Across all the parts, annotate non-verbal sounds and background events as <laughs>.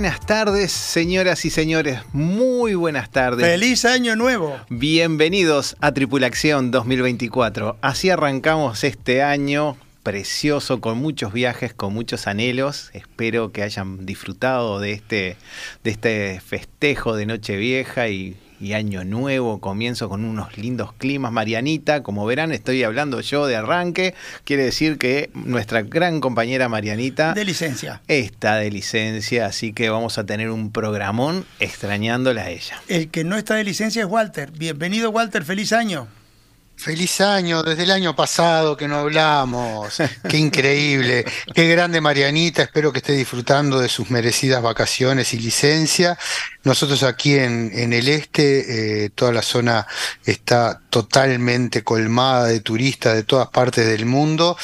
Buenas tardes, señoras y señores. Muy buenas tardes. ¡Feliz Año Nuevo! Bienvenidos a Tripulación 2024. Así arrancamos este año precioso, con muchos viajes, con muchos anhelos. Espero que hayan disfrutado de este, de este festejo de Nochevieja y, y Año Nuevo. Comienzo con unos lindos climas. Marianita, como verán, estoy hablando yo de arranque. Quiere decir que nuestra gran compañera Marianita. De licencia. Está de licencia, así que vamos a tener un programón extrañándola a ella. El que no está de licencia es Walter. Bienvenido, Walter. Feliz año. Feliz año, desde el año pasado que no hablamos. <laughs> Qué increíble. Qué grande Marianita. Espero que esté disfrutando de sus merecidas vacaciones y licencia. Nosotros aquí en, en el este, eh, toda la zona está totalmente colmada de turistas de todas partes del mundo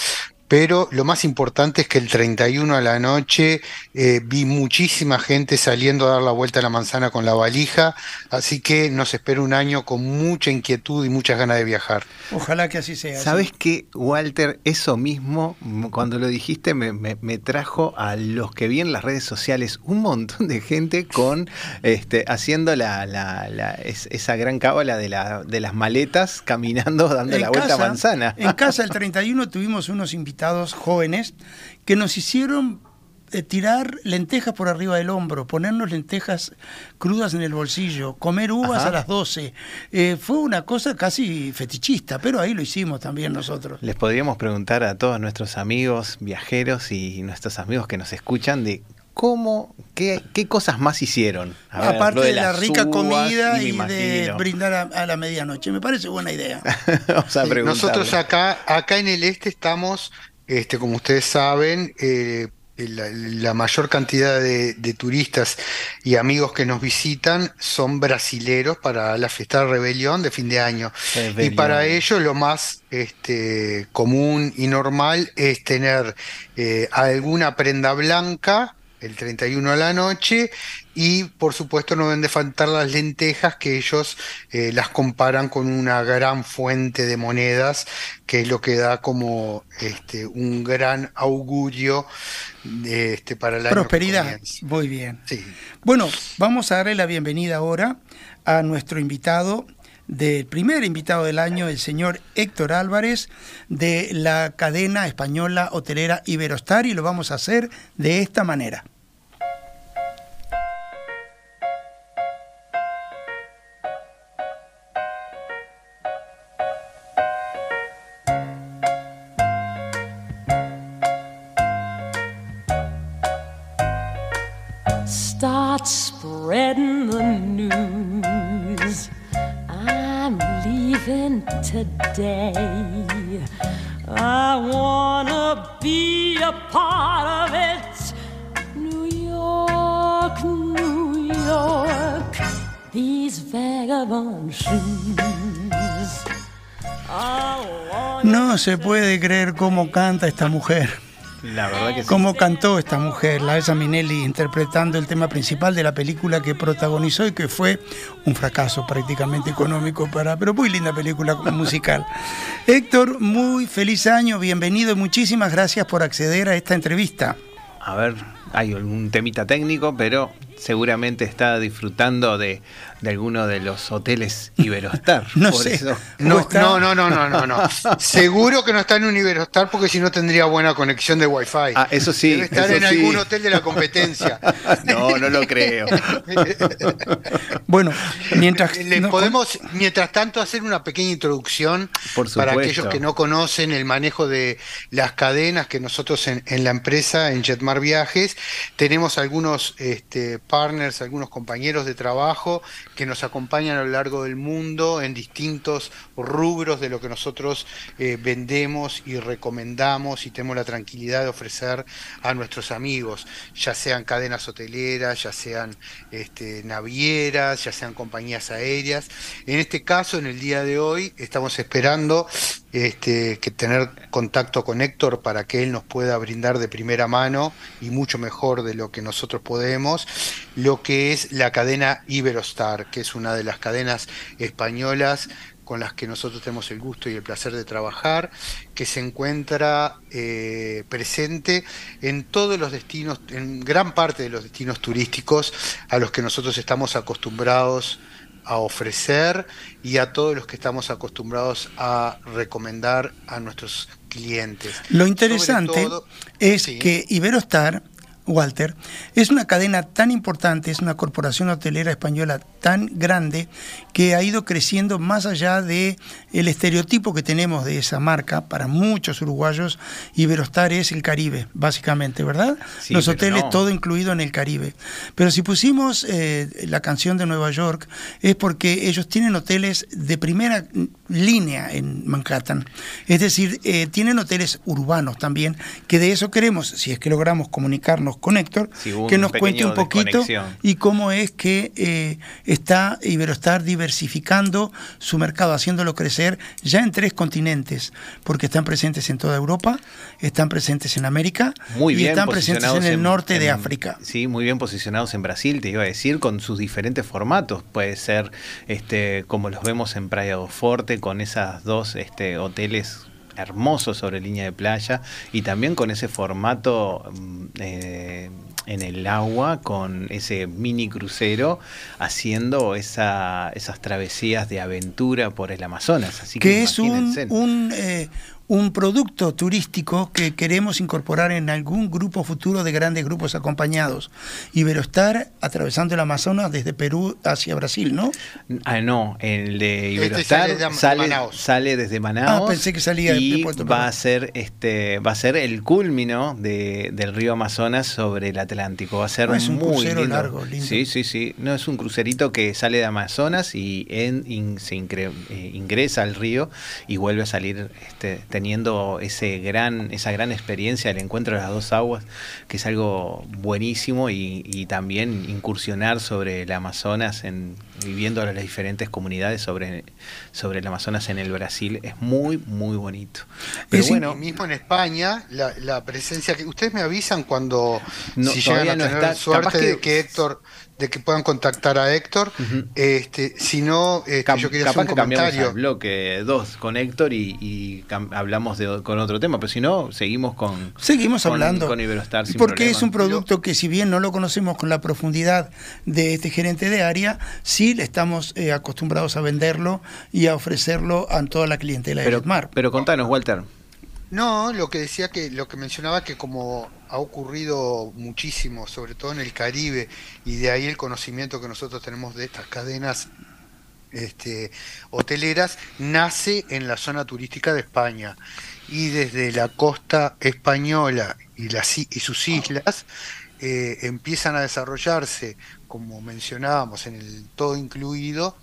pero lo más importante es que el 31 a la noche eh, vi muchísima gente saliendo a dar la vuelta a la manzana con la valija, así que nos espera un año con mucha inquietud y muchas ganas de viajar. Ojalá que así sea. ¿Sabes qué, Walter? Eso mismo, cuando lo dijiste, me, me, me, trajo a los que vi en las redes sociales un montón de gente con este, haciendo la, la, la es, esa gran cábala de, la, de las maletas, caminando, dando En la vuelta a casa- manzana. En casa <laughs> el 31 tuvimos unos invitados jóvenes que nos hicieron eh, tirar lentejas por arriba del hombro, ponernos lentejas crudas en el bolsillo, comer uvas Ajá. a las 12. Eh, fue una cosa casi fetichista, pero ahí lo hicimos también nosotros. Les podríamos preguntar a todos nuestros amigos viajeros y nuestros amigos que nos escuchan de cómo, qué, qué cosas más hicieron. A ver, Aparte de, la rica comida y, de <laughs> brindar a, a la medianoche. Me parece buena idea. <laughs> Vamos a Sí. Nosotros acá, acá en el este estamos, este, como ustedes saben, eh, la, la mayor cantidad de, de turistas y amigos que nos visitan son brasileros para la fiesta de rebelión de fin de año. Y para ellos lo más este, común y normal es tener eh, alguna prenda blanca el 31 a la noche y por supuesto no deben de faltar las lentejas que ellos eh, las comparan con una gran fuente de monedas que es lo que da como este, un gran augurio de, este, para que Prosperidad. Muy bien. Sí. Bueno, vamos a darle la bienvenida ahora a nuestro invitado, del primer invitado del año, el señor Héctor Álvarez, de la cadena española hotelera Iberostar, y lo vamos a hacer de esta manera. Today. I wanna be a part of it. New York, New York, these vagabond shoes. No se puede creer cómo canta esta mujer. La verdad que sí. Cómo cantó esta mujer, la Elsa Minelli, interpretando el tema principal de la película que protagonizó y que fue un fracaso prácticamente económico para, pero muy linda película <laughs> musical. Héctor, muy feliz año, bienvenido y muchísimas gracias por acceder a esta entrevista. A ver, hay algún temita técnico, pero seguramente está disfrutando de, de alguno de los hoteles Iberostar. <laughs> No Por sé. eso- No, está? no, no, no, no, no, no. <laughs> Seguro que no está en un Iberostar porque si no tendría buena conexión de Wi-Fi. Ah, eso sí. Debe estar eso en sí. algún hotel de la competencia. <laughs> No, no lo creo. Bueno, mientras Le no- podemos, mientras tanto, hacer una pequeña introducción Por para aquellos que no conocen el manejo de las cadenas que nosotros en, en la empresa, en Jetmar Viajes, tenemos algunos este, partners, algunos compañeros de trabajo que nos acompañan a lo largo del mundo en distintos rubros de lo que nosotros eh, vendemos y recomendamos y tenemos la tranquilidad de ofrecer a nuestros amigos, ya sean cadenas hoteleras, ya sean este, navieras, ya sean compañías aéreas. En este caso, en el día de hoy, estamos esperando este, que tener contacto con Héctor para que él nos pueda brindar de primera mano y mucho mejor de lo que nosotros podemos, lo que es la cadena Iberostar, que es una de las cadenas españolas con las que nosotros tenemos el gusto y el placer de trabajar, que se encuentra eh, presente en todos los destinos, en gran parte de los destinos turísticos a los que nosotros estamos acostumbrados a ofrecer y a todos los que estamos acostumbrados a recomendar a nuestros clientes. Lo interesante todo- es Sí. que Iberostar, Walter, es una cadena tan importante, es una corporación hotelera española tan grande que ha ido creciendo más allá de el estereotipo que tenemos de esa marca para muchos uruguayos. Iberostar es el Caribe, básicamente, ¿verdad? Sí, Los hoteles no. todo incluido en el Caribe. Pero si pusimos eh, la canción de Nueva York es porque ellos tienen hoteles de primera línea en Manhattan. Es decir, eh, tienen hoteles urbanos también, que de eso queremos, si es que logramos comunicarnos con Héctor, Sí, que nos cuente un poquito y cómo es que eh, está Iberostar diversificando su mercado, haciéndolo crecer ya en tres continentes, porque están presentes en toda Europa, están presentes en América Muy y bien están presentes en el norte de África. Sí, muy bien posicionados en Brasil, te iba a decir, con sus diferentes formatos. Puede ser este como los vemos en Praia do Forte, con esas dos este, hoteles hermosos sobre línea de playa y también con ese formato mm, eh, en el agua, con ese mini crucero, haciendo esa, esas travesías de aventura por el Amazonas. Así que, que es un, eh, un producto turístico que queremos incorporar en algún grupo futuro de grandes grupos acompañados. Iberostar atravesando el Amazonas desde Perú hacia Brasil, ¿no? Ah, no, el de Este Iberostar sale de- de sale, Manaos. sale desde Manaus. Ah, pensé que salía de y Puerto va Pelado. a ser este va a ser el culmino de, del río Amazonas sobre el Atlántico. Va a ser Ah, es un muy crucero lindo. largo, lindo. Sí, sí, sí. No es un crucerito que sale de Amazonas y en- in- se incre- eh, ingresa al río y vuelve a salir este, teniendo ese gran esa gran experiencia del encuentro de las dos aguas, que es algo buenísimo y, y también incursionar sobre el Amazonas en viviendo las diferentes comunidades sobre, sobre el Amazonas en el Brasil es muy muy bonito. Pero Es bueno, mismo en España, la, la presencia que ustedes me avisan cuando No, si llegan a no tener está. suerte que- de que Héctor, de que puedan contactar a Héctor. Este, si no, este, Cam- yo quería hacer que un cambiamos comentario. al bloque 2 con Héctor y, hablamos de, con otro tema, pero si no, seguimos con, Seguimos con- hablando. con Iberostar. sin porque problema. es un producto que si bien no lo conocemos con la profundidad de este gerente de área, sí le estamos eh, acostumbrados a venderlo y a ofrecerlo a toda la clientela de Pero, Jetmar. pero contanos, Walter. No, lo que decía que, lo que mencionaba que como ha ocurrido muchísimo, sobre todo en el Caribe, y de ahí el conocimiento que nosotros tenemos de estas cadenas este, hoteleras, nace en la zona turística de España. Y desde la costa española y, las, y sus islas eh, empiezan a desarrollarse, como mencionábamos, en el todo incluido,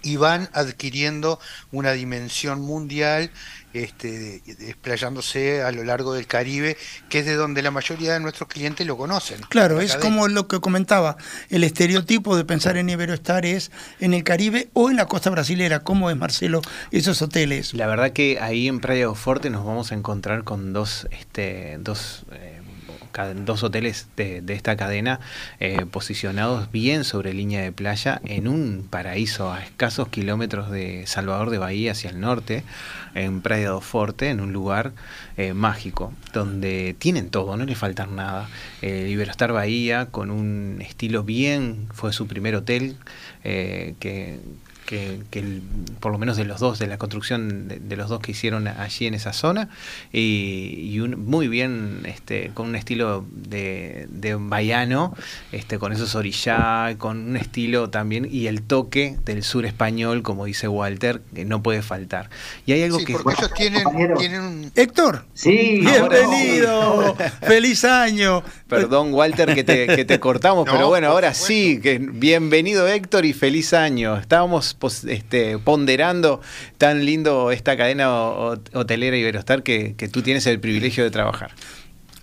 y van adquiriendo una dimensión mundial, este, de- desplayándose a lo largo del Caribe, que es de donde la mayoría de nuestros clientes lo conocen. Claro, La es cadena. como lo que comentaba, el estereotipo de pensar en Iberostar es en el Caribe o en la costa brasilera, ¿cómo es Marcelo esos hoteles? La verdad que ahí en Praia do Forte nos vamos a encontrar con dos, este, dos eh, dos hoteles de, esta cadena eh, posicionados bien sobre línea de playa en un paraíso a escasos kilómetros de Salvador de Bahía hacia el norte, en Praia do Forte, en un lugar eh, mágico, donde tienen todo, no le faltan nada. Eh, Bahía, con un estilo bien, fue su primer hotel, que, que, por lo menos de los dos, de la construcción de, los dos que hicieron allí en esa zona, y, un, muy bien, este, con un estilo de, de baiano, este, con esos orillá, con un estilo también, y el toque del sur español, como dice Walter, que no puede faltar. Y hay algo que... Porque ellos tienen, tienen Héctor, sí, bienvenido, feliz año. Perdón, Walter, que te, que te cortamos, <laughs> pero bueno, ahora sí, que bienvenido Héctor y feliz año. Estábamos este, ponderando tan lindo esta cadena hotelera Iberostar que, que tú tienes el privilegio de trabajar.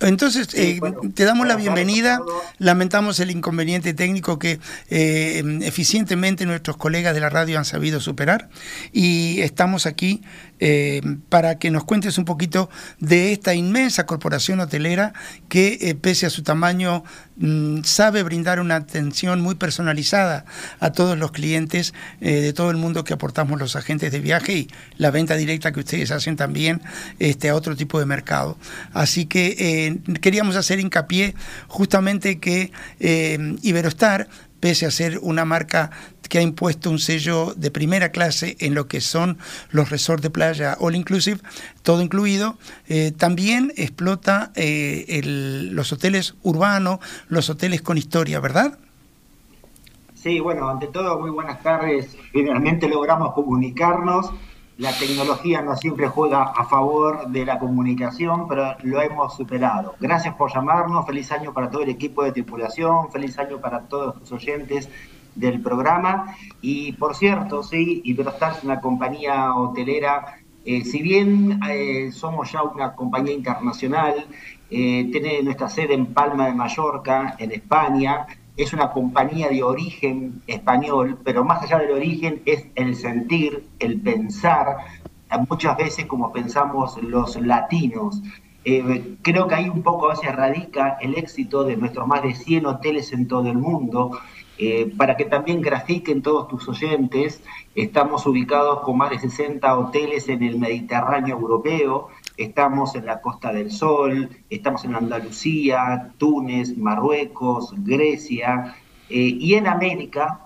Entonces, eh, te damos la bienvenida. Lamentamos el inconveniente técnico que eh, eficientemente nuestros colegas de la radio han sabido superar. Y estamos aquí eh, para que nos cuentes un poquito de esta inmensa corporación hotelera que, eh, pese a su tamaño, mm, sabe brindar una atención muy personalizada a todos los clientes eh, de todo el mundo que aportamos los agentes de viaje y la venta directa que ustedes hacen también este, a otro tipo de mercado. Así que queríamos hacer hincapié justamente que Iberostar pese a ser una marca que ha impuesto un sello de primera clase en lo que son los resorts de playa all inclusive, todo incluido, eh, también explota eh, los hoteles urbanos, los hoteles con historia, ¿verdad? Sí, bueno, ante todo, muy buenas tardes. Finalmente logramos comunicarnos. La tecnología no siempre juega a favor de la comunicación, pero lo hemos superado. Gracias por llamarnos. Feliz año para todo el equipo de tripulación. Feliz año para todos los oyentes del programa. Y por cierto, sí, Iberostar es una compañía hotelera, eh, si bien eh, somos ya una compañía internacional, eh, tiene nuestra sede en Palma de Mallorca, en España, es una compañía de origen español, pero más allá del origen es el sentir, el pensar, muchas veces como pensamos los latinos. creo que ahí un poco a veces radica el éxito de nuestros más de 100 hoteles en todo el mundo, eh, para que también grafiquen todos tus oyentes, estamos ubicados con más de 60 hoteles en el Mediterráneo europeo, estamos en la Costa del Sol, estamos en Andalucía, Túnez, Marruecos, Grecia, eh, y en América,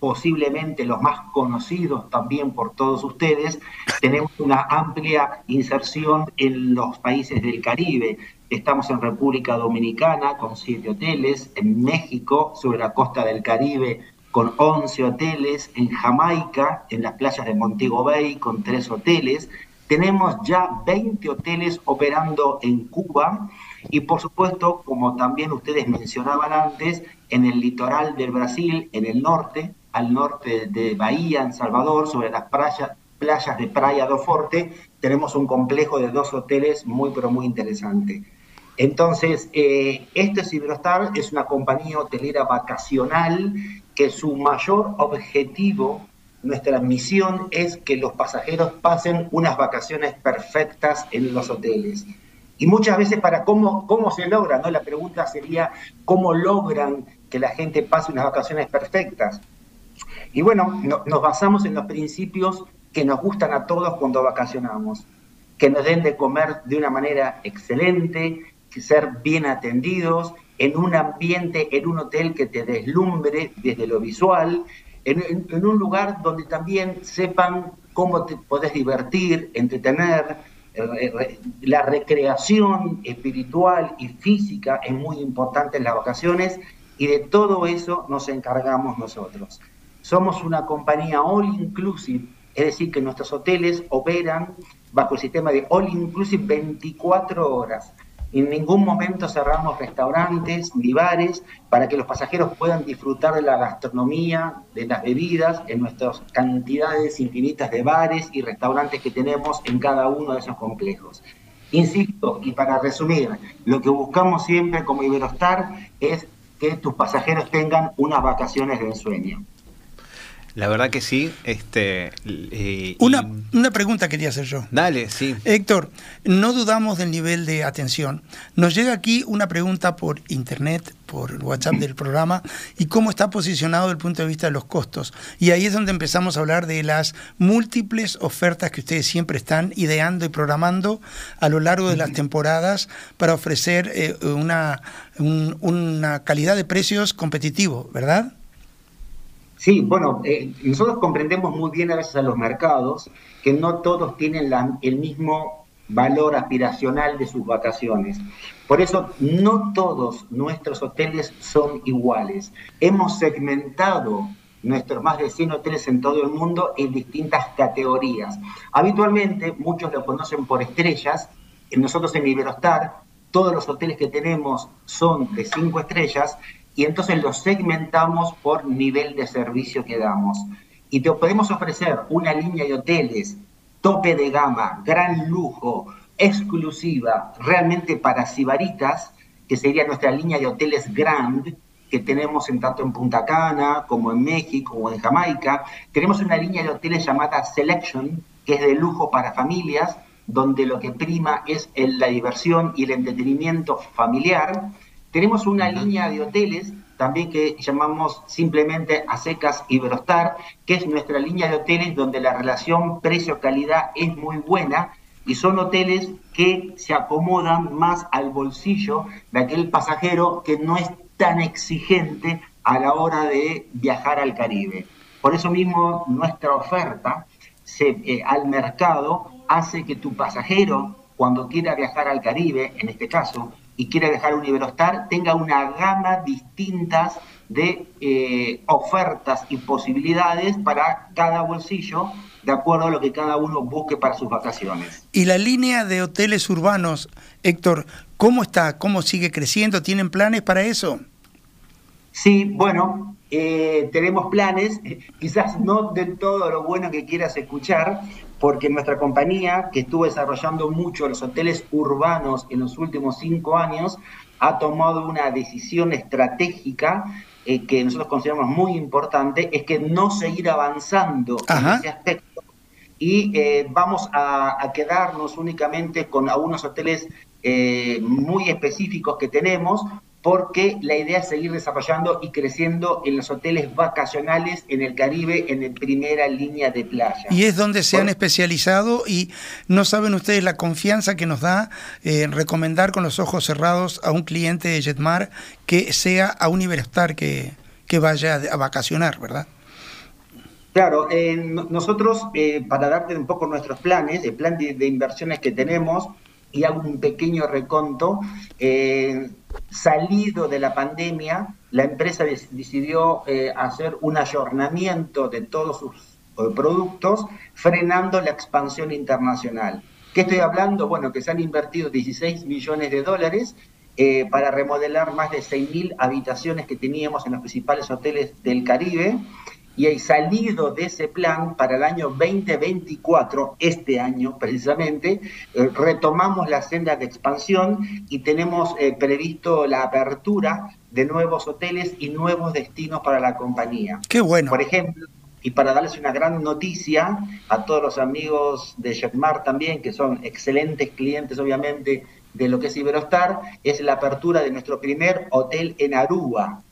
posiblemente los más conocidos también por todos ustedes, <laughs> tenemos una amplia inserción en los países del Caribe. Estamos en República Dominicana con siete hoteles, en México, sobre la costa del Caribe, con 11 hoteles, en Jamaica, en las playas de Montego Bay, con tres hoteles. Tenemos ya 20 hoteles operando en Cuba y por supuesto, como también ustedes mencionaban antes, en el litoral del Brasil, en el norte, al norte de Bahía, en Salvador, sobre las playas, playas de Praia do Forte, tenemos un complejo de dos hoteles muy, pero muy interesante. Entonces, eh, este Ciberostar es una compañía hotelera vacacional que su mayor objetivo, nuestra misión es que los pasajeros pasen unas vacaciones perfectas en los hoteles. Y muchas veces para cómo, cómo se logra, ¿no? La pregunta sería, ¿cómo logran que la gente pase unas vacaciones perfectas? Y bueno, nos basamos en los principios que nos gustan a todos cuando vacacionamos, que nos den de comer de una manera excelente, ser bien atendidos, en un ambiente, en un hotel que te deslumbre desde lo visual, en, un lugar donde también sepan cómo te podés divertir, entretener. Eh, la recreación espiritual y física es muy importante en las vacaciones y de todo eso nos encargamos nosotros. Somos una compañía all inclusive, es decir, que nuestros hoteles operan bajo el sistema de all inclusive 24 horas. En ningún momento cerramos restaurantes ni bares para que los pasajeros puedan disfrutar de la gastronomía, de las bebidas, en nuestras cantidades infinitas de bares y restaurantes que tenemos en cada uno de esos complejos. Insisto, y para resumir, lo que buscamos siempre como Iberostar es que tus pasajeros tengan unas vacaciones de ensueño. La verdad que sí. Este, eh, Una, y- una pregunta quería hacer yo. Dale, sí. Héctor, no dudamos del nivel de atención. Nos llega aquí una pregunta por internet, por el WhatsApp del programa, y cómo está posicionado desde el punto de vista de los costos. Y ahí es donde empezamos a hablar de las múltiples ofertas que ustedes siempre están ideando y programando a lo largo de las temporadas para ofrecer eh, una, un- una calidad de precios competitivo, ¿verdad? Sí, bueno, eh, nosotros comprendemos muy bien a veces a los mercados que no todos tienen el mismo valor aspiracional de sus vacaciones. Por eso no todos nuestros hoteles son iguales. Hemos segmentado nuestros más de 100 hoteles en todo el mundo en distintas categorías. Habitualmente muchos lo conocen por estrellas. Nosotros en Iberostar todos los hoteles que tenemos son de 5 estrellas y entonces los segmentamos por nivel de servicio que damos. Y te podemos ofrecer una línea de hoteles tope de gama, gran lujo, exclusiva, realmente para sibaritas, que sería nuestra línea de hoteles Grand, que tenemos en tanto en Punta Cana, como en México, o en Jamaica. Tenemos una línea de hoteles llamada Selection, que es de lujo para familias, donde lo que prima es la diversión y el entretenimiento familiar. Tenemos una línea de hoteles también que llamamos simplemente a secas Iberostar, que es nuestra línea de hoteles donde la relación precio-calidad es muy buena y son hoteles que se acomodan más al bolsillo de aquel pasajero que no es tan exigente a la hora de viajar al Caribe. Por eso mismo nuestra oferta se, eh, al mercado hace que tu pasajero, cuando quiera viajar al Caribe, en este caso, y quiera viajar a un Iberostar, tenga una gama distintas de eh, ofertas y posibilidades para cada bolsillo, de acuerdo a lo que cada uno busque para sus vacaciones. Y la línea de hoteles urbanos, Héctor, ¿cómo está? ¿Cómo sigue creciendo? ¿Tienen planes para eso? Sí, bueno, eh, tenemos planes, <laughs> quizás no del todo lo bueno que quieras escuchar, porque nuestra compañía, que estuvo desarrollando mucho los hoteles urbanos en los últimos cinco años, ha tomado una decisión estratégica eh, que nosotros consideramos muy importante, es que no seguir avanzando Ajá. en ese aspecto y eh, vamos a, a quedarnos únicamente con algunos hoteles eh, muy específicos que tenemos, porque la idea es seguir desarrollando y creciendo en los hoteles vacacionales en el Caribe en el primera línea de playa. Y es donde se han especializado y no saben ustedes la confianza que nos da eh, recomendar con los ojos cerrados a un cliente de Jetmar que sea a un Iberostar que, que vaya a vacacionar, ¿verdad? Claro, eh, no- nosotros, eh, para darte un poco nuestros planes, el plan de, de inversiones que tenemos, y hago un pequeño reconto, eh, salido de la pandemia, la empresa decidió eh, hacer un ayornamiento de todos sus eh, productos, frenando la expansión internacional. ¿Qué estoy hablando? Bueno, que se han invertido 16 millones de dólares para remodelar más de 6.000 habitaciones que teníamos en los principales hoteles del Caribe y hay salido de ese plan para el año 2024, este año precisamente, eh, retomamos la senda de expansión y tenemos eh, previsto la apertura de nuevos hoteles y nuevos destinos para la compañía. Qué bueno. Por ejemplo, y para darles una gran noticia a todos los amigos de Jetmar también, que son excelentes clientes obviamente de lo que es Iberostar, es la apertura de nuestro primer hotel en Aruba,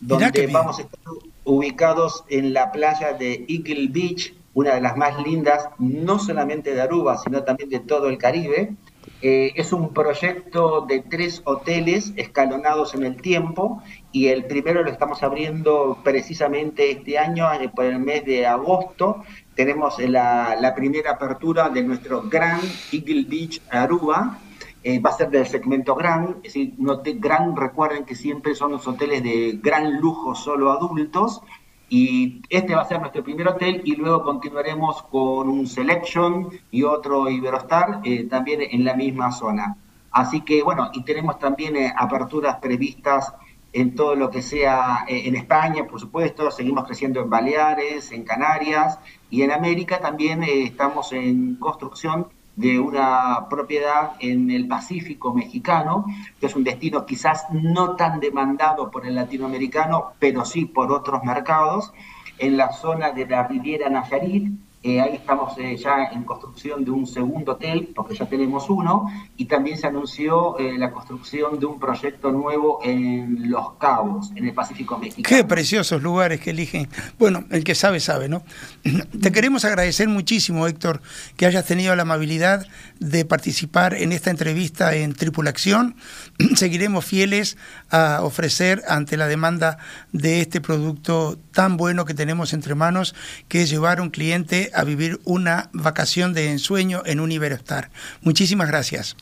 donde vamos a estar ubicados en la playa de Eagle Beach, una de las más lindas, no solamente de Aruba, sino también de todo el Caribe. Eh, es un proyecto de tres hoteles escalonados en el tiempo y el primero lo estamos abriendo precisamente este año, eh, por el mes de agosto. Tenemos la, la primera apertura de nuestro Grand Eagle Beach Aruba, eh, va a ser del segmento Gran, es decir, un hotel Gran, recuerden que siempre son los hoteles de gran lujo solo adultos, y este va a ser nuestro primer hotel y luego continuaremos con un Selection y otro Iberostar eh, también en la misma zona. Así que bueno, y tenemos también eh, aperturas previstas en todo lo que sea eh, en España, por supuesto, seguimos creciendo en Baleares, en Canarias y en América. También eh, estamos en construcción de una propiedad en el Pacífico mexicano, que es un destino quizás no tan demandado por el latinoamericano, pero sí por otros mercados, en la zona de la Riviera Nayarit, eh, ahí estamos eh, ya en construcción de un segundo hotel, porque ya tenemos uno, y también se anunció eh, la construcción de un proyecto nuevo en Los Cabos, en el Pacífico Mexicano. Qué preciosos lugares que eligen. Bueno, el que sabe, sabe, ¿no? <clears throat> Te queremos agradecer muchísimo, Héctor, que hayas tenido la amabilidad de participar en esta entrevista en Tripulación. <clears throat> Seguiremos fieles a ofrecer ante la demanda de este producto tan bueno que tenemos entre manos, que es llevar a un cliente a vivir una vacación de ensueño en un Iberostar. Muchísimas gracias.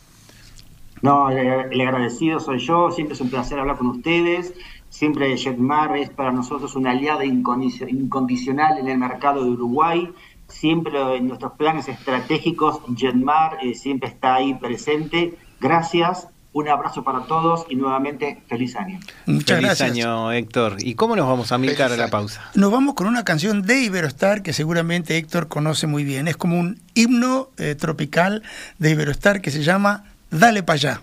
No, el agradecido soy yo, siempre es un placer hablar con ustedes. Siempre Jetmar es para nosotros una aliada incondicional en el mercado de Uruguay. Siempre en nuestros planes estratégicos, Jetmar eh, siempre está ahí presente. Gracias un abrazo para todos y nuevamente feliz año. Muchas feliz año, Héctor. ¿Y cómo nos vamos a mirar a la pausa? Nos vamos con una canción de Iberostar que seguramente Héctor conoce muy bien. Es como un himno eh, tropical de Iberostar que se llama Dale para allá.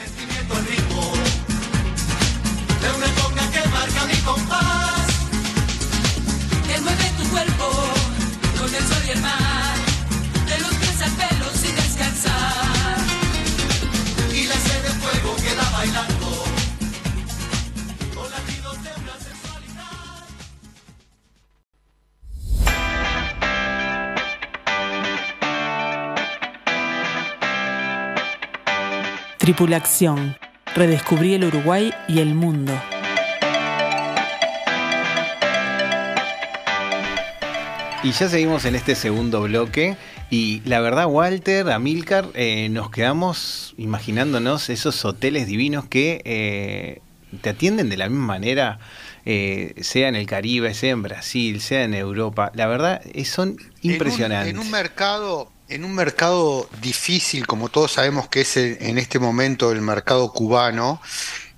Tripulación. Redescubrí el Uruguay y el mundo. Y ya seguimos en este segundo bloque. Y la verdad, Walter, Amilcar, eh, nos quedamos imaginándonos esos hoteles divinos que eh, te atienden de la misma manera, eh, sea en el Caribe, sea en Brasil, sea en Europa. La verdad, son impresionantes. en un mercado en un mercado difícil, como todos sabemos que es en este momento el mercado cubano,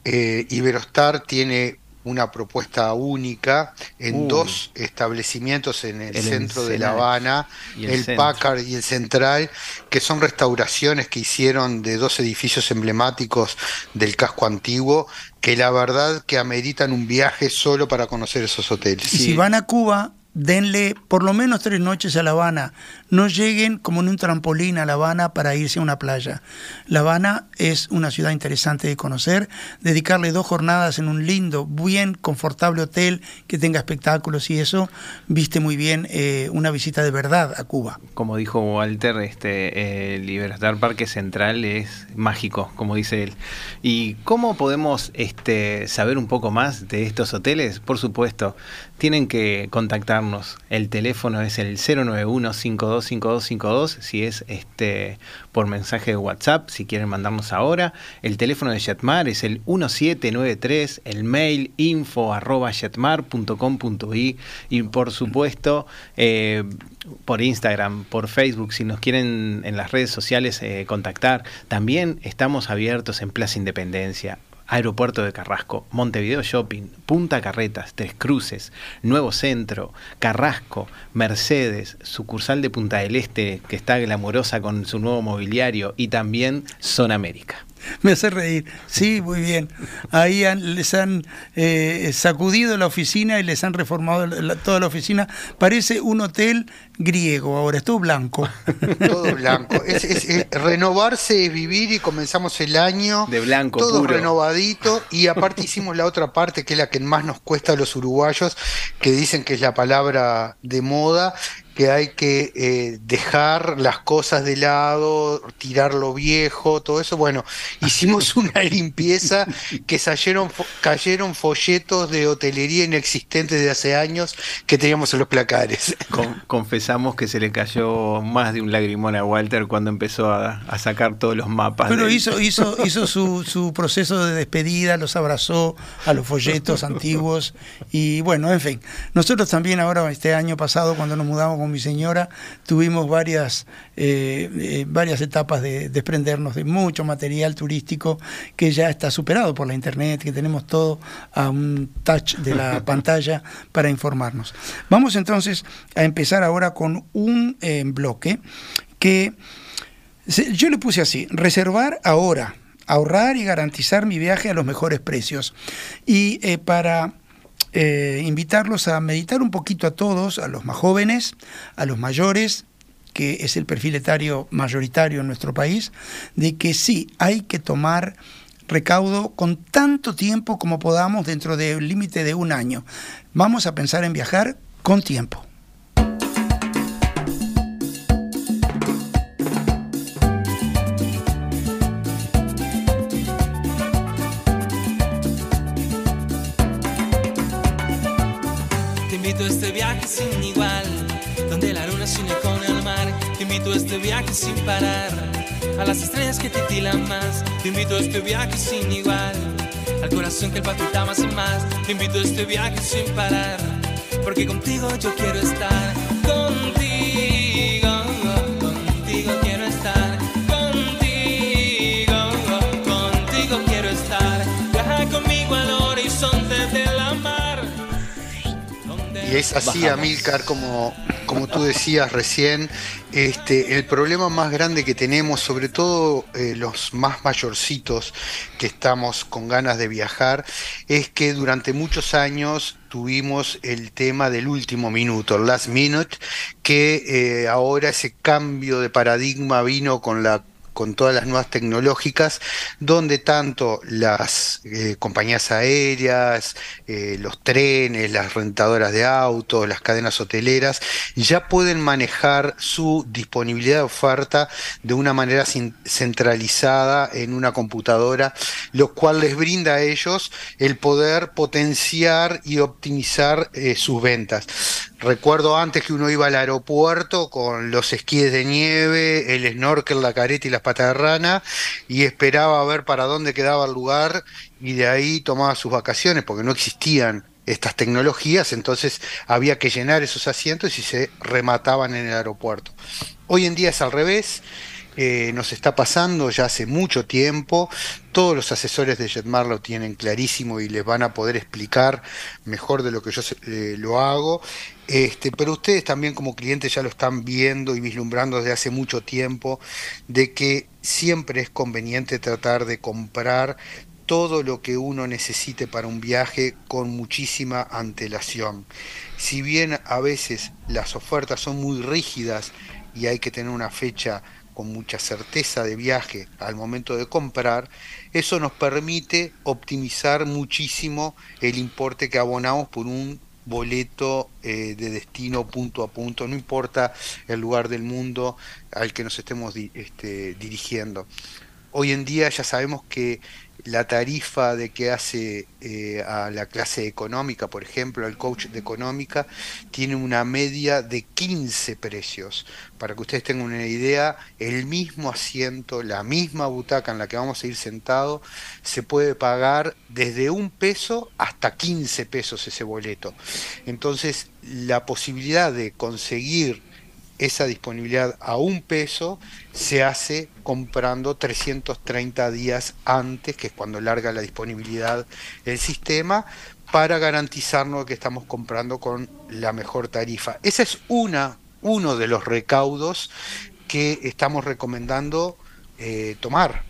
eh, Iberostar tiene una propuesta única en dos establecimientos en el, centro de La Habana, el, Packard y el Central, que son restauraciones que hicieron de dos edificios emblemáticos del casco antiguo, que la verdad que ameritan un viaje solo para conocer esos hoteles. Y si van a Cuba, denle por lo menos tres noches a La Habana. No lleguen como en un trampolín a La Habana para irse a una playa. La Habana es una ciudad interesante de conocer. Dedicarle dos jornadas en un lindo, bien confortable hotel que tenga espectáculos y eso viste muy bien eh, una visita de verdad a Cuba. Como dijo Walter, este, el Libertad Parque Central es mágico, como dice él. ¿Y cómo podemos este, saber un poco más de estos hoteles? Por supuesto, tienen que El teléfono es el 091-525252, si es este por mensaje de WhatsApp, si quieren mandarnos ahora. El teléfono de Jetmar es el 1793, el mail info arroba y por supuesto eh, por Instagram, por Facebook, si nos quieren en las redes sociales eh, contactar. También estamos abiertos en Plaza Independencia. Aeropuerto de Carrasco, Montevideo Shopping, Punta Carretas, Tres Cruces, Nuevo Centro, Carrasco, Mercedes, sucursal de Punta del Este que está glamorosa con su nuevo mobiliario y también Zona América. Me hace reír. Sí, muy bien. Ahí les han eh, sacudido la oficina y les han reformado toda la oficina. Parece un hotel griego ahora, es todo blanco. <laughs> Todo blanco. Es, renovarse es vivir y comenzamos el año de blanco, todo renovadito. Y aparte hicimos la otra parte que es la que más nos cuesta a los uruguayos, que dicen que es la palabra de moda, que hay que eh, dejar las cosas de lado, tirar lo viejo, todo eso. Bueno, <laughs> hicimos una limpieza que cayeron, cayeron folletos de hotelería inexistentes de hace años que teníamos en los placares. <laughs> confesamos que se le cayó más de un lagrimón a Walter cuando empezó a, sacar todos los mapas. Pero hizo, hizo, <laughs> hizo su, su proceso de despedida, los abrazó a los folletos antiguos y bueno, en fin. Nosotros también ahora, este año pasado, cuando nos mudamos con mi señora, tuvimos varias, eh, eh, varias etapas de desprendernos de mucho material turístico que ya está superado por la internet, que tenemos todo a un touch de la <laughs> pantalla para informarnos. Vamos entonces a empezar ahora con un eh, bloque que yo le puse así, reservar ahora, ahorrar y garantizar mi viaje a los mejores precios. Y para eh, invitarlos a meditar un poquito a todos, a los más jóvenes, a los mayores, que es el perfil etario mayoritario en nuestro país, de que sí, hay que tomar recaudo con tanto tiempo como podamos dentro del límite de un año. Vamos a pensar en viajar con tiempo. Sin igual, donde la luna se une con el mar. Te invito a este viaje sin parar, a las estrellas que te tilan más. Te invito a este viaje sin igual, al corazón que el palpita más y más. Te invito a este viaje sin parar, porque contigo yo quiero estar. Es así, Amilcar, como, como tú decías recién, este, el problema más grande que tenemos, sobre todo eh, los más mayorcitos que estamos con ganas de viajar, es que durante muchos años tuvimos el tema del último minuto, el last minute, que eh, ahora ese cambio de paradigma vino con la con todas las nuevas tecnológicas, donde tanto las eh, compañías aéreas, eh, los trenes, las rentadoras de autos, las cadenas hoteleras, ya pueden manejar su disponibilidad de oferta de una manera centralizada en una computadora, lo cual les brinda a ellos el poder potenciar y optimizar eh, sus ventas. Recuerdo antes que uno iba al aeropuerto con los esquíes de nieve, el snorkel, la careta y las patas de rana y esperaba a ver para dónde quedaba el lugar y de ahí tomaba sus vacaciones porque no existían estas tecnologías, entonces había que llenar esos asientos y se remataban en el aeropuerto. Hoy en día es al revés, eh, nos está pasando ya hace mucho tiempo. Todos los asesores de Jetmar lo tienen clarísimo y les van a poder explicar mejor de lo que yo eh, lo hago. Este, pero ustedes también como clientes ya lo están viendo y vislumbrando desde hace mucho tiempo de que siempre es conveniente tratar de comprar todo lo que uno necesite para un viaje con muchísima antelación. Si bien a veces las ofertas son muy rígidas y hay que tener una fecha con mucha certeza de viaje al momento de comprar, eso nos permite optimizar muchísimo el importe que abonamos por un boleto eh, de destino punto a punto, no importa el lugar del mundo al que nos estemos este, dirigiendo. Hoy en día ya sabemos que la tarifa de que hace eh, a la clase económica, por ejemplo, al coach de económica, tiene una media de 15 precios. Para que ustedes tengan una idea, el mismo asiento, la misma butaca en la que vamos a ir sentado, se puede pagar desde un peso hasta 15 pesos ese boleto. Entonces, la posibilidad de conseguir esa disponibilidad a un peso se hace comprando 330 días antes, que es cuando larga la disponibilidad del sistema, para garantizarnos que estamos comprando con la mejor tarifa. Ese es una, uno de los recaudos que estamos recomendando eh, tomar.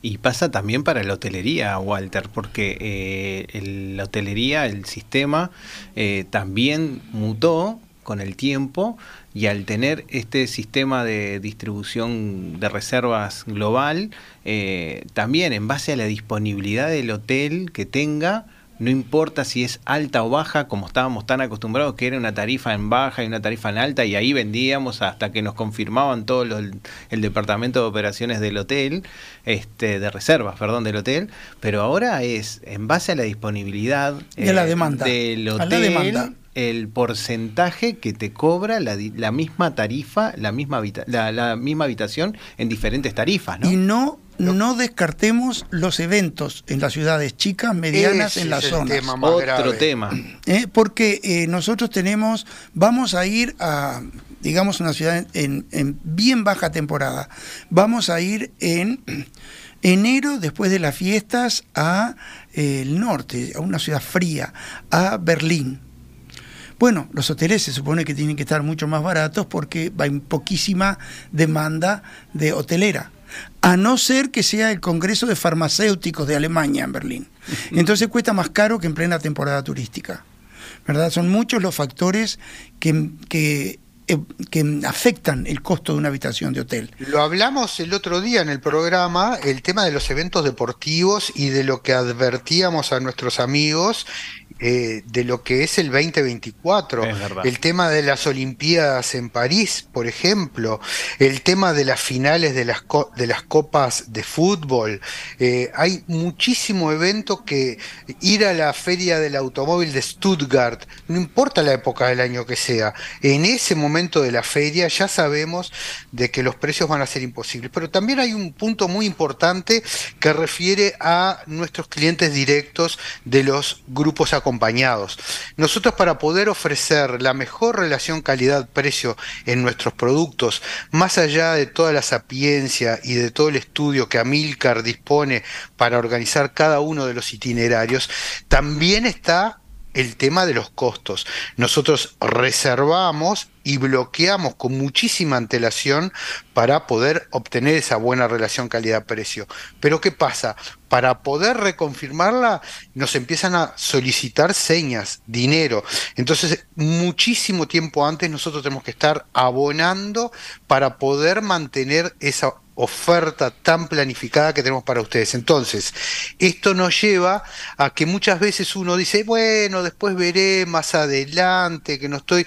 Y pasa también para la hotelería, Walter, porque eh, la hotelería, el sistema, eh, también mutó con el tiempo y al tener este sistema de distribución de reservas global, eh, también en base a la disponibilidad del hotel que tenga, no importa si es alta o baja, como estábamos tan acostumbrados que era una tarifa en baja y una tarifa en alta, y ahí vendíamos hasta que nos confirmaban todo el departamento de operaciones del hotel, este, de reservas, perdón, del hotel, pero ahora es en base a la disponibilidad y a la demanda. del hotel. El porcentaje que te cobra la, la misma tarifa, la misma, la, la misma habitación en diferentes tarifas, ¿no? Y no no descartemos los eventos en las ciudades chicas, medianas, en las zonas. Otro tema. <clears throat> Eh, porque eh, nosotros tenemos, vamos a ir a, digamos, una ciudad en, bien baja temporada. Vamos a ir en <clears throat> enero, después de las fiestas, a eh, el norte, a una ciudad fría, a Berlín. Bueno, los hoteles se supone que tienen que estar mucho más baratos porque hay poquísima demanda de hotelera a no ser que sea el Congreso de Farmacéuticos de Alemania en Berlín. Entonces cuesta más caro que en plena temporada turística. ¿Verdad? Son muchos los factores que, que eh, que afectan el costo de una habitación de hotel. Lo hablamos el otro día en el programa, el tema de los eventos deportivos y de lo que advertíamos a nuestros amigos eh, de lo que es el 2024. El tema de las Olimpiadas en París, por ejemplo, el tema de las finales de las, de las copas de fútbol. Eh, hay muchísimo evento que ir a la feria del automóvil de Stuttgart, no importa la época del año que sea, en ese momento de la feria ya sabemos de que los precios van a ser imposibles. Pero también hay un punto muy importante que refiere a nuestros clientes directos de los grupos acompañados Nosotros para poder ofrecer la mejor relación calidad-precio en nuestros productos, más allá de toda la sapiencia y de todo el estudio que Amilcar dispone para organizar cada uno de los itinerarios, también está el tema de los costos. Nosotros reservamos y bloqueamos con muchísima antelación para poder obtener esa buena relación calidad-precio. Pero ¿qué pasa? Para poder reconfirmarla nos empiezan a solicitar señas, dinero. Entonces, muchísimo tiempo antes nosotros tenemos que estar abonando para poder mantener esa oferta tan planificada que tenemos para ustedes. Entonces, esto nos lleva a que muchas veces uno dice, bueno, después veré más adelante, que no estoy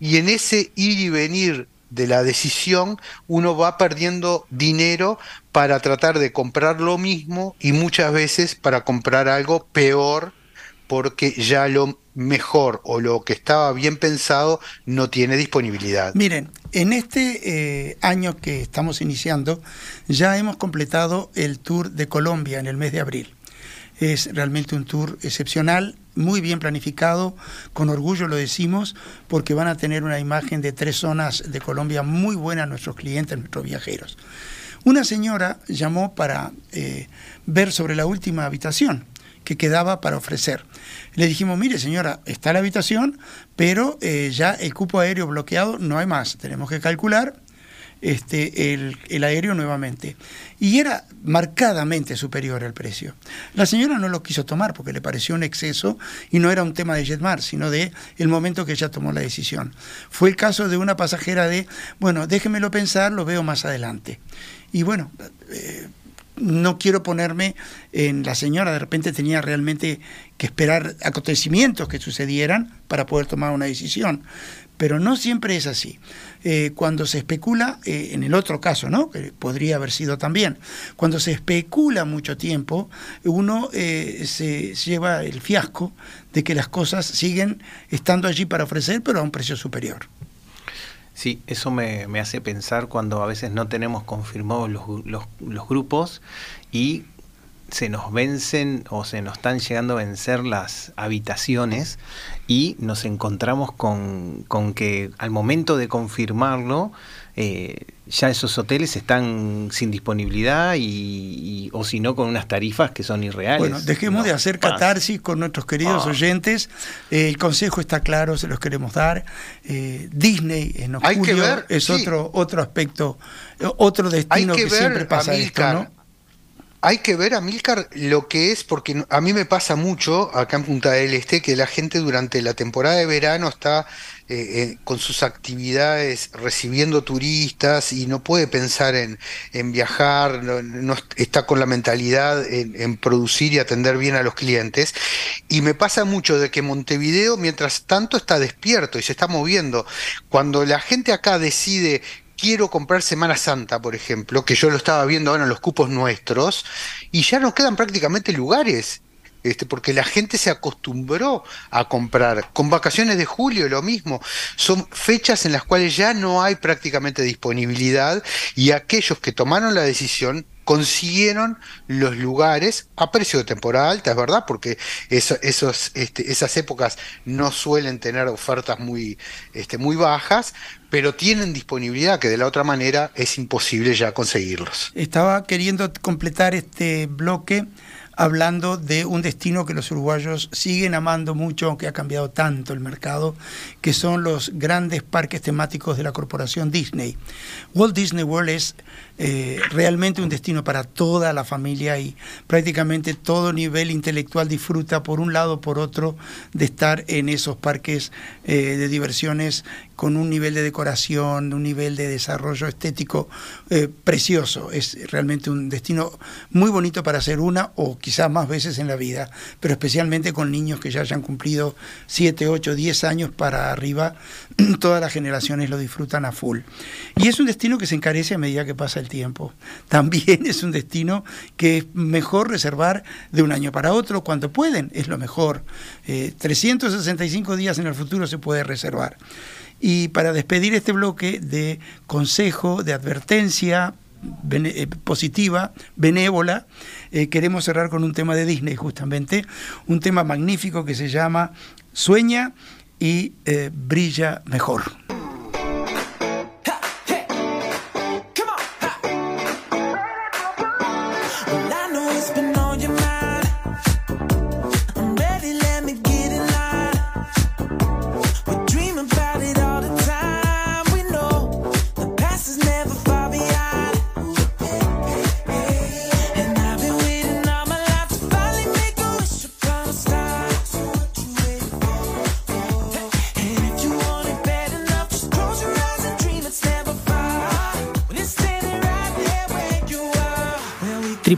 y en ese ir y venir de la decisión uno va perdiendo dinero para tratar de comprar lo mismo y muchas veces para comprar algo peor porque ya lo mejor o lo que estaba bien pensado no tiene disponibilidad. Miren, en este eh, año que estamos iniciando ya hemos completado el tour de Colombia en el mes de abril. Es realmente un tour excepcional muy bien planificado, con orgullo lo decimos, porque van a tener una imagen de tres zonas de Colombia muy buena a nuestros clientes, nuestros viajeros. Una señora llamó para eh, ver sobre la última habitación que quedaba para ofrecer. Le dijimos, mire señora, está la habitación, pero eh, ya el cupo aéreo bloqueado no hay más, tenemos que calcular este, el, aéreo nuevamente. Y era marcadamente superior al precio. La señora no lo quiso tomar porque le pareció un exceso y no era un tema de Jetmar, sino de el momento que ella tomó la decisión. Fue el caso de una pasajera de, bueno, déjemelo pensar, lo veo más adelante. Y bueno, eh, no quiero ponerme en la señora, de repente tenía realmente que esperar acontecimientos que sucedieran para poder tomar una decisión. Pero no siempre es así. Eh, cuando se especula, eh, en el otro caso, ¿no? que podría haber sido también, cuando se especula mucho tiempo, uno eh, se lleva el fiasco de que las cosas siguen estando allí para ofrecer, pero a un precio superior. Sí, eso me, hace pensar cuando a veces no tenemos confirmados los, los grupos y se nos vencen o se nos están llegando a vencer las habitaciones y nos encontramos con, que al momento de confirmarlo, eh, ya esos hoteles están sin disponibilidad y, o si no con unas tarifas que son irreales. Bueno, dejemos de hacer catarsis con nuestros queridos ah. oyentes. Eh, el consejo está claro, se los queremos dar. Eh, Disney en octubre es otro otro aspecto, otro destino que, siempre pasa esto, ¿no? Hay que ver, a Milcar lo que es, porque a mí me pasa mucho acá en Punta del Este que la gente durante la temporada de verano está eh, eh, con sus actividades recibiendo turistas y no puede pensar en, viajar, no, está con la mentalidad en, producir y atender bien a los clientes. Y me pasa mucho de que Montevideo, mientras tanto, está despierto y se está moviendo. Cuando la gente acá decide quiero comprar Semana Santa, por ejemplo, que yo lo estaba viendo ahora en los cupos nuestros, y ya no quedan prácticamente lugares. Este, porque la gente se acostumbró a comprar. Con vacaciones de julio lo mismo. Son fechas en las cuales ya no hay prácticamente disponibilidad y aquellos que tomaron la decisión consiguieron los lugares a precio de temporada alta, es verdad, porque esos, este, esas épocas no suelen tener ofertas muy, este, muy bajas, pero tienen disponibilidad que de la otra manera es imposible ya conseguirlos. Estaba queriendo completar este bloque hablando de un destino que los uruguayos siguen amando mucho, aunque ha cambiado tanto el mercado, que son los grandes parques temáticos de la corporación Disney. Walt Disney World es eh, realmente un destino para toda la familia y prácticamente todo nivel intelectual disfruta por un lado o por otro de estar en esos parques eh, de diversiones con un nivel de decoración, un nivel de desarrollo estético eh, precioso. Es realmente un destino muy bonito para hacer una o quizás más veces en la vida, pero especialmente con niños que ya hayan cumplido 7, 8, 10 años para arriba, <clears throat> todas las generaciones lo disfrutan a full. Y es un destino que se encarece a medida que pasa el tiempo. También es un destino que es mejor reservar de un año para otro cuando pueden, es lo mejor. 365 eh, días en el futuro se puede reservar. Y para despedir este bloque de consejo, de advertencia eh, positiva, benévola, eh, queremos cerrar con un tema de Disney justamente, un tema magnífico que se llama Sueña y brilla mejor.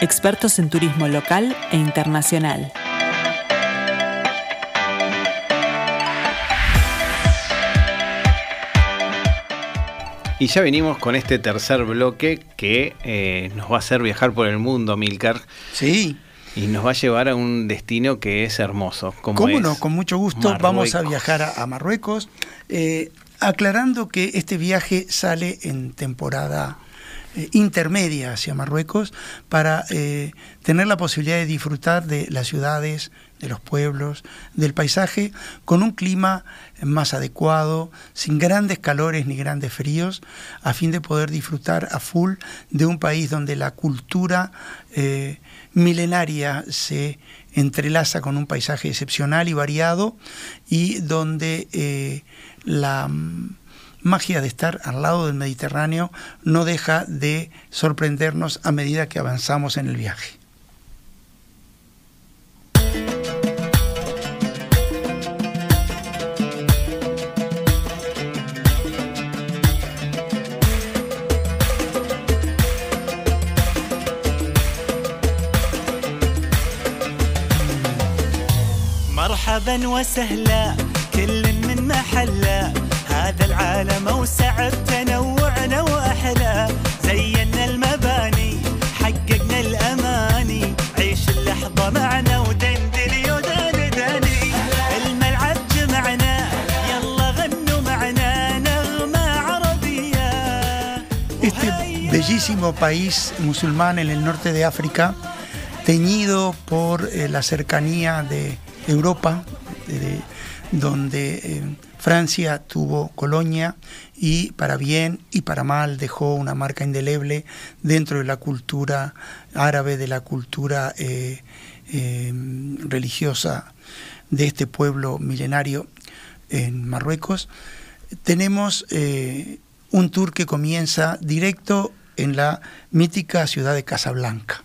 expertos en turismo local e internacional. Y ya venimos con este tercer bloque que eh, nos va a hacer viajar por el mundo, Milcar. Sí. Y nos va a llevar a un destino que es hermoso. Como ¿Cómo no? Con mucho gusto vamos a viajar a, Marruecos, eh, aclarando que este viaje sale en temporada eh, intermedia hacia Marruecos para eh, tener la posibilidad de disfrutar de las ciudades, de los pueblos, del paisaje, con un clima más adecuado, sin grandes calores ni grandes fríos, a fin de poder disfrutar a full de un país donde la cultura eh, milenaria se entrelaza con un paisaje excepcional y variado y donde la magia de estar al lado del Mediterráneo no deja de sorprendernos a medida que avanzamos en el viaje. هذا العالم أوسع بتنوعنا وأحلى زينا المباني حققنا الأماني. عيش اللحظة معنا ودندلي يودان داني. الملعب جمعنا يلا غنوا معنا نغمة عربية. Este bellísimo país musulmán en el norte de África teñido por eh, la cercanía de Europa, de, de, donde eh, Francia tuvo colonia y para bien y para mal dejó una marca indeleble dentro de la cultura árabe, de la cultura eh, eh, religiosa de este pueblo milenario en Marruecos, tenemos un tour que comienza directo en la mítica ciudad de Casablanca.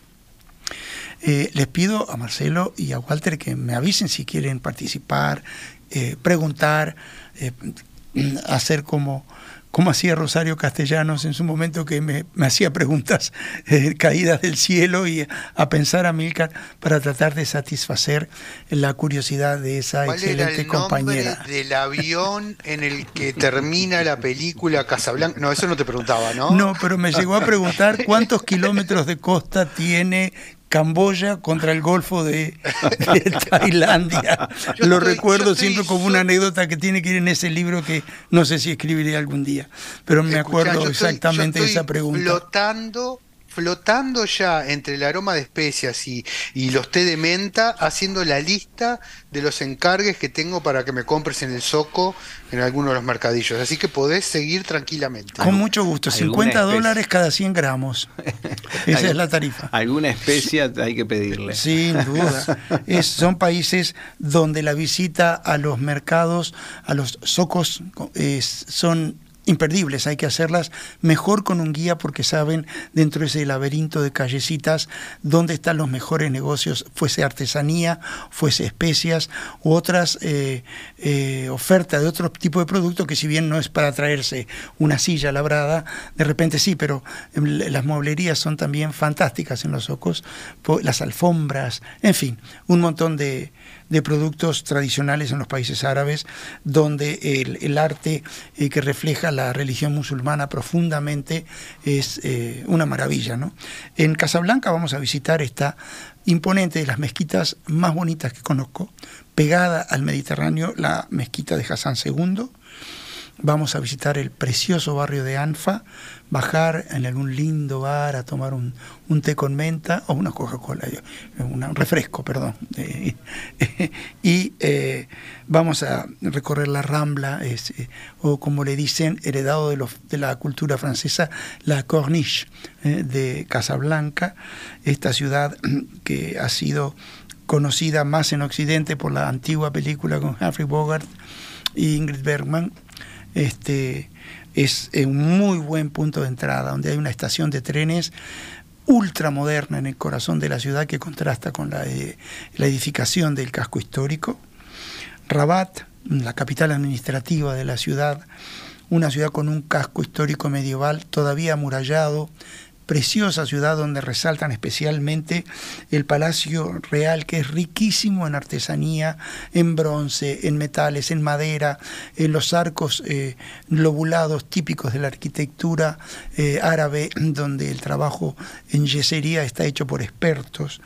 les pido a Marcelo y a Walter que me avisen si quieren participar, preguntar, hacer como como hacía Rosario Castellanos en su momento que me, hacía preguntas eh, caídas del cielo y a pensar a Milcar para tratar de satisfacer la curiosidad de esa excelente era el compañera. Nombre del avión en el que termina la película Casablanca. No, eso no te preguntaba, ¿no? No, pero me llegó a preguntar cuántos kilómetros de costa tiene Camboya contra el Golfo de, <laughs> Tailandia. Lo recuerdo siempre como una anécdota que tiene que ir en ese libro que no sé si escribiré algún día, pero me acuerdo exactamente de esa pregunta. Flotando flotando ya entre el aroma de especias y, los té de menta, haciendo la lista de los encargues que tengo para que me compres en el Soco, en alguno de los mercadillos. Así que podés seguir tranquilamente. Con mucho gusto, 50 dólares cada 100 gramos. <laughs> Esa es la tarifa. Alguna especia hay que pedirle. Sin duda. <laughs> son países donde la visita a los mercados, a los socos, son imperdibles, hay que hacerlas mejor con un guía porque saben dentro de ese laberinto de callecitas dónde están los mejores negocios, fuese artesanía, fuese especias u otras eh, eh, ofertas de otro tipo de producto que si bien no es para traerse una silla labrada, de repente sí, pero em, las mueblerías son también fantásticas en los ojos, las alfombras, en fin, un montón de, de productos tradicionales en los países árabes, donde el, arte eh, que refleja la religión musulmana profundamente es eh, una maravilla. ¿no? En Casablanca vamos a visitar esta imponente de las mezquitas más bonitas que conozco, pegada al Mediterráneo, la mezquita de Hassan II. Vamos a visitar el precioso barrio de Anfa, bajar en algún lindo bar a tomar un, té con menta o una Coca-Cola, eh, un refresco, perdón. <laughs> y eh, vamos a recorrer la Rambla, eh, o como le dicen, heredado de, de la cultura francesa, la Corniche de Casablanca, esta ciudad <clears throat> que ha sido conocida más en Occidente por la antigua película con Humphrey Bogart y Ingrid Bergman. Este, es un muy buen punto de entrada, donde hay una estación de trenes ultramoderna en el corazón de la ciudad que contrasta con la, eh, la edificación del casco histórico. Rabat, la capital administrativa de la ciudad, una ciudad con un casco histórico medieval todavía amurallado, preciosa ciudad donde resaltan especialmente el Palacio Real, que es riquísimo en artesanía, en bronce, en metales, en madera, en los arcos eh, lobulados típicos de la arquitectura eh, árabe, <clears throat> donde el trabajo en yesería está hecho por expertos.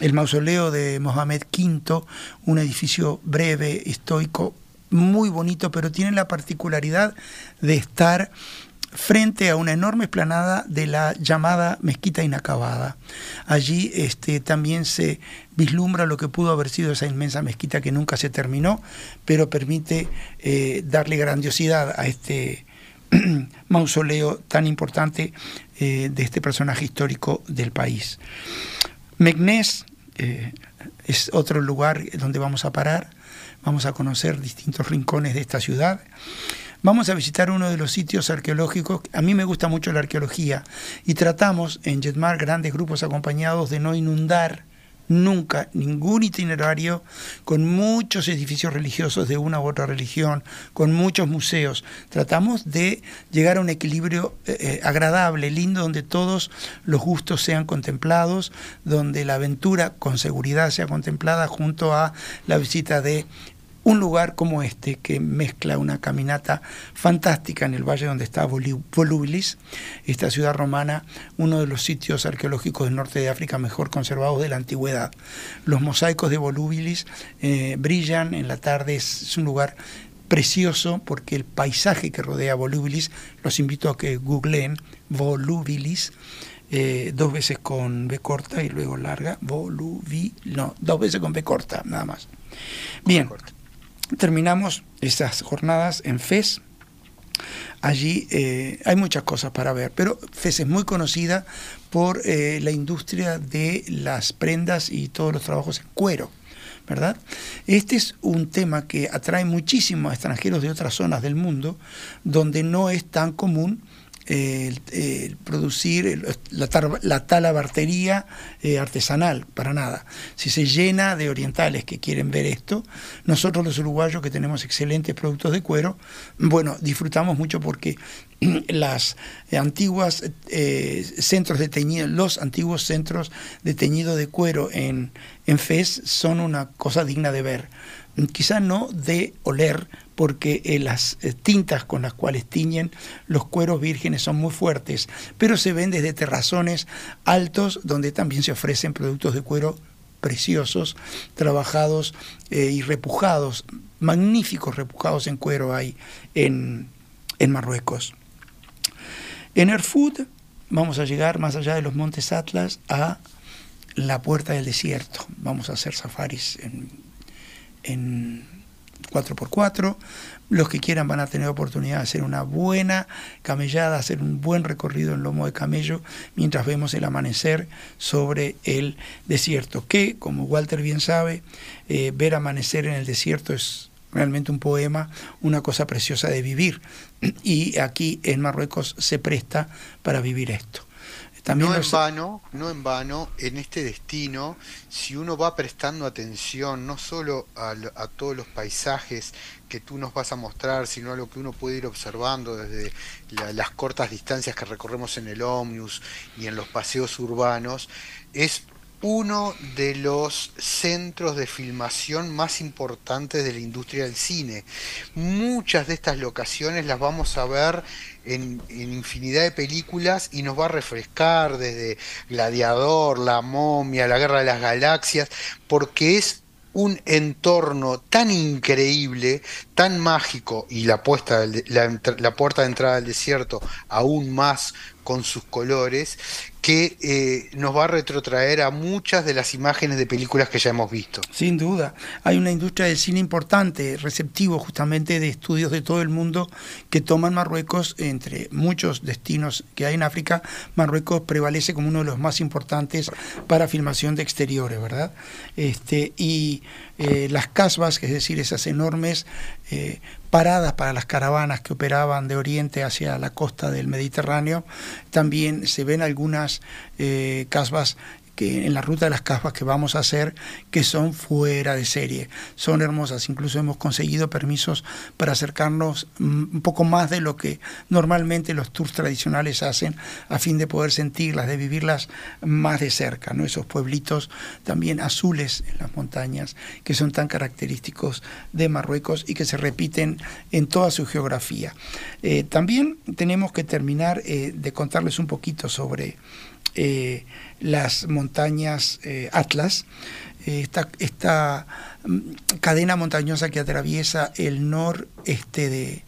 El mausoleo de Mohamed V, un edificio breve, estoico, muy bonito, pero tiene la particularidad de estar frente a una enorme esplanada de la llamada Mezquita Inacabada. Allí este, también se vislumbra lo que pudo haber sido esa inmensa mezquita que nunca se terminó, pero permite eh, darle grandiosidad a este <clears throat> mausoleo tan importante eh, de este personaje histórico del país. Meknès eh, es otro lugar donde vamos a parar, vamos a conocer distintos rincones de esta ciudad. Vamos a visitar uno de los sitios arqueológicos. A mí me gusta mucho la arqueología y tratamos en Jetmar grandes grupos acompañados de no inundar nunca ningún itinerario con muchos edificios religiosos de una u otra religión, con muchos museos. Tratamos de llegar a un equilibrio eh, eh, agradable, lindo, donde todos los gustos sean contemplados, donde la aventura con seguridad sea contemplada junto a la visita de un lugar como este que mezcla una caminata fantástica en el valle donde está Volubilis, esta ciudad romana, uno de los sitios arqueológicos del norte de África mejor conservados de la antigüedad. Los mosaicos de Volubilis eh, brillan en la tarde, es un lugar precioso porque el paisaje que rodea Volubilis, los invito a que googleen Volubilis, eh, dos veces con B corta y luego larga, Volubilis, no, dos veces con B corta, nada más. Bien, terminamos esas jornadas en FES. Allí eh, hay muchas cosas para ver, pero FES es muy conocida por eh, la industria de las prendas y todos los trabajos en cuero. ¿verdad? Este es un tema que atrae muchísimo a extranjeros de otras zonas del mundo donde no es tan común el, producir la, la, talabartería eh, artesanal, para nada. Si se llena de orientales que quieren ver esto, nosotros los uruguayos que tenemos excelentes productos de cuero, bueno, disfrutamos mucho porque <clears throat> las antiguas eh, centros de teñido, los antiguos centros de teñido de cuero en, en FES son una cosa digna de ver. Quizá no de oler, porque eh, las eh, tintas con las cuales tiñen los cueros vírgenes son muy fuertes, pero se ven desde terrazones altos donde también se ofrecen productos de cuero preciosos, trabajados eh, y repujados, magníficos repujados en cuero hay en, en Marruecos. En Erfood vamos a llegar más allá de los Montes Atlas a la puerta del desierto. Vamos a hacer safaris en 4x4. Los que quieran van a tener oportunidad de hacer una buena camellada, hacer un buen recorrido en lomo de camello mientras vemos el amanecer sobre el desierto. Que, como Walter bien sabe, eh, ver amanecer en el desierto es realmente un poema, una cosa preciosa de vivir. <clears throat> Y aquí en Marruecos se presta para vivir esto no en vano, no en vano, en este destino, si uno va prestando atención no solo a, todos los paisajes que tú nos vas a mostrar, sino a lo que uno puede ir observando desde las cortas distancias que recorremos en el ómnibus y en los paseos urbanos, es uno de los centros de filmación más importantes de la industria del cine. Muchas de estas locaciones las vamos a ver en, infinidad de películas y nos va a refrescar desde Gladiador, La momia, La Guerra de las Galaxias, porque es un entorno tan increíble, tan mágico y la, puesta, la, la puerta de entrada al desierto aún más con sus colores, que eh, nos va a retrotraer a muchas de las imágenes de películas que ya hemos visto. Sin duda, hay una industria del cine importante, receptivo justamente de estudios de todo el mundo que toman Marruecos, entre muchos destinos que hay en África, Marruecos prevalece como uno de los más importantes para filmación de exteriores, ¿verdad? Este, y eh, las casbas, es decir, esas enormes eh, paradas para las caravanas que operaban de oriente hacia la costa del Mediterráneo. También se ven algunas eh, casbas que en la ruta de las casas que vamos a hacer que son fuera de serie. Son hermosas, incluso hemos conseguido permisos para acercarnos un poco más de lo que normalmente los tours tradicionales hacen a fin de poder sentirlas, de vivirlas más de cerca, ¿no? Esos pueblitos también azules en las montañas que son tan característicos de Marruecos y que se repiten en toda su geografía. Eh, también tenemos que terminar eh, de contarles un poquito sobre eh, las montañas eh, Atlas, eh, esta, mm, cadena montañosa que atraviesa el noreste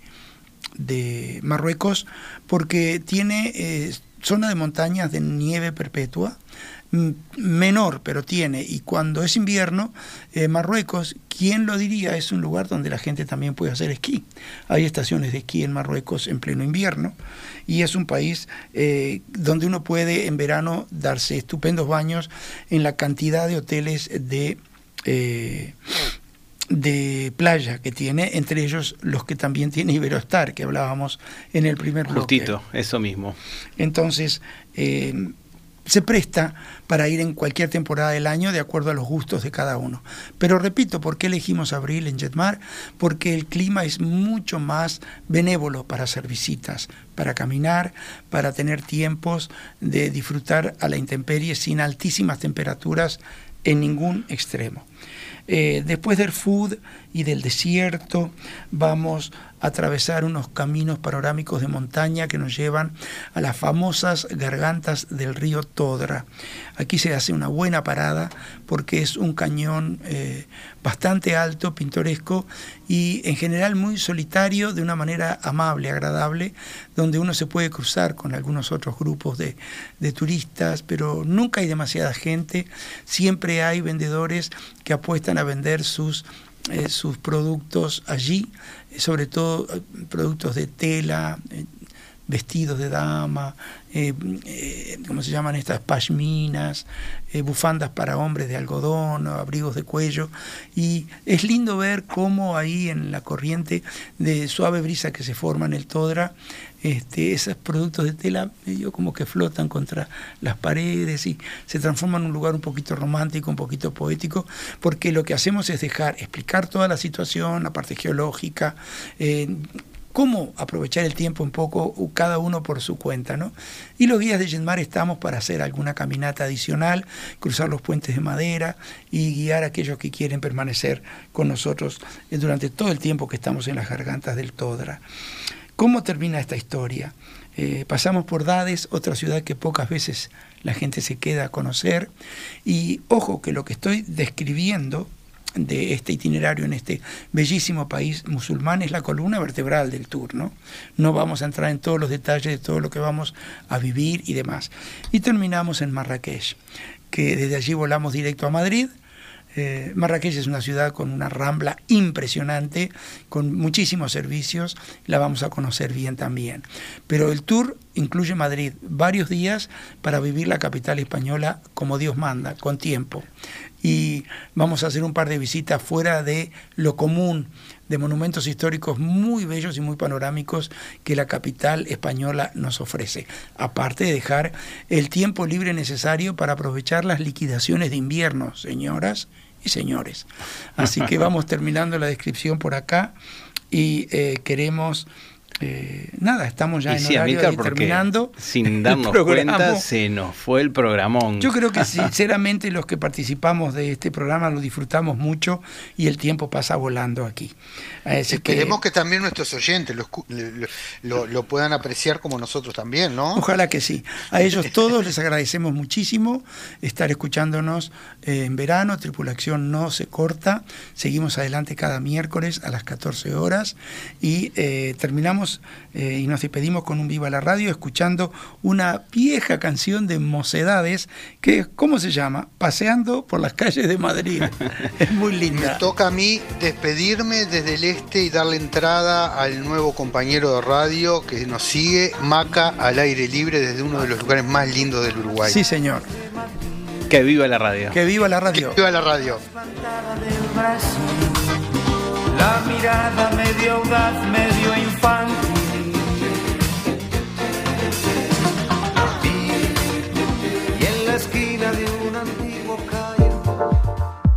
de Marruecos, porque tiene zona de montañas de nieve perpetua, menor, pero tiene. Y cuando es invierno, eh, Marruecos, ¿quién lo diría? Es un lugar donde la gente también puede hacer esquí. Hay estaciones de esquí en Marruecos en pleno invierno y es un país eh, donde uno puede en verano darse estupendos baños en la cantidad de hoteles de... Eh, de playa que tiene, entre ellos los que también tiene Iberostar, que hablábamos en el primer bloque. Justito, eso mismo. Entonces, se presta para ir en cualquier temporada del año de acuerdo a los gustos de cada uno. Pero repito, ¿por qué elegimos abril en Jetmar? Porque el clima es mucho más benévolo para hacer visitas, para caminar, para tener tiempos de disfrutar a la intemperie sin altísimas temperaturas en ningún extremo. Eh, después del food y del desierto, vamos a atravesar unos caminos panorámicos de montaña que nos llevan a las famosas gargantas del río Todra. Aquí se hace una buena parada porque es un cañón eh, bastante alto, pintoresco y en general muy solitario, de una manera amable, agradable, donde uno se puede cruzar con algunos otros grupos de, de turistas, pero nunca hay demasiada gente, siempre hay vendedores que apuestan a vender sus eh, sus productos allí, sobre todo eh, productos de tela, vestidos de dama, eh, eh, ¿cómo se llaman estas? Pashminas, eh, bufandas para hombres de algodón, abrigos de cuello. Y es lindo ver cómo ahí en la corriente de suave brisa que se forma en el Todra, este, esos productos de tela medio como que flotan contra las paredes y se transforman en un lugar un poquito romántico, un poquito poético, porque lo que hacemos es dejar, explicar toda la situación, la parte geológica, eh, cómo aprovechar el tiempo un poco cada uno por su cuenta. ¿no? Y los guías de Yenmar estamos para hacer alguna caminata adicional, cruzar los puentes de madera y guiar a aquellos que quieren permanecer con nosotros eh, durante todo el tiempo que estamos en las gargantas del Todra. ¿Cómo termina esta historia? Eh, pasamos por Dades, otra ciudad que pocas veces la gente se queda a conocer, y ojo que lo que estoy describiendo de este itinerario en este bellísimo país musulmán es la columna vertebral del tour, ¿no? No vamos a entrar en todos los detalles de todo lo que vamos a vivir y demás. Y terminamos en Marrakech, que desde allí volamos directo a Madrid, eh, Marrakech es una ciudad con una rambla impresionante, con muchísimos servicios, la vamos a conocer bien también. Pero el tour incluye Madrid, varios días para vivir la capital española como Dios manda, con tiempo. Y vamos a hacer un par de visitas fuera de lo común, de monumentos históricos muy bellos y muy panorámicos que la capital española nos ofrece. Aparte de dejar el tiempo libre necesario para aprovechar las liquidaciones de invierno, señoras y señores. Así que <laughs> vamos terminando la descripción por acá y eh, queremos eh, nada, estamos ya en horario terminando. Sin darnos cuenta, se nos fue el programón. Yo creo que <laughs> sinceramente los que participamos de este programa lo disfrutamos mucho y el tiempo pasa volando aquí. Esperemos que, también nuestros oyentes lo, lo, puedan apreciar como nosotros también, ¿no? Ojalá que sí. A ellos todos les agradecemos muchísimo estar escuchándonos eh, en verano. Tripulación no se corta. Seguimos adelante cada miércoles a las 14 horas y eh, terminamos eh, y nos despedimos con un Viva la Radio escuchando una vieja canción de Mocedades que, ¿cómo se llama? Paseando por las calles de Madrid. <laughs> es muy linda. Me toca a mí despedirme desde el este y darle entrada al nuevo compañero de radio que nos sigue, Maca, al aire libre desde uno de los lugares más lindos del Uruguay. Sí, señor. Que viva la radio. Que viva la radio. Que viva la radio. La mirada medio audaz, medio infantil. Y en la esquina de un antiguo.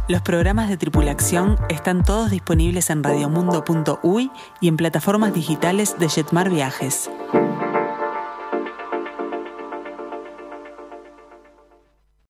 Los programas de tripulación están todos disponibles en radiomundo.uy y en plataformas digitales de Jetmar Viajes.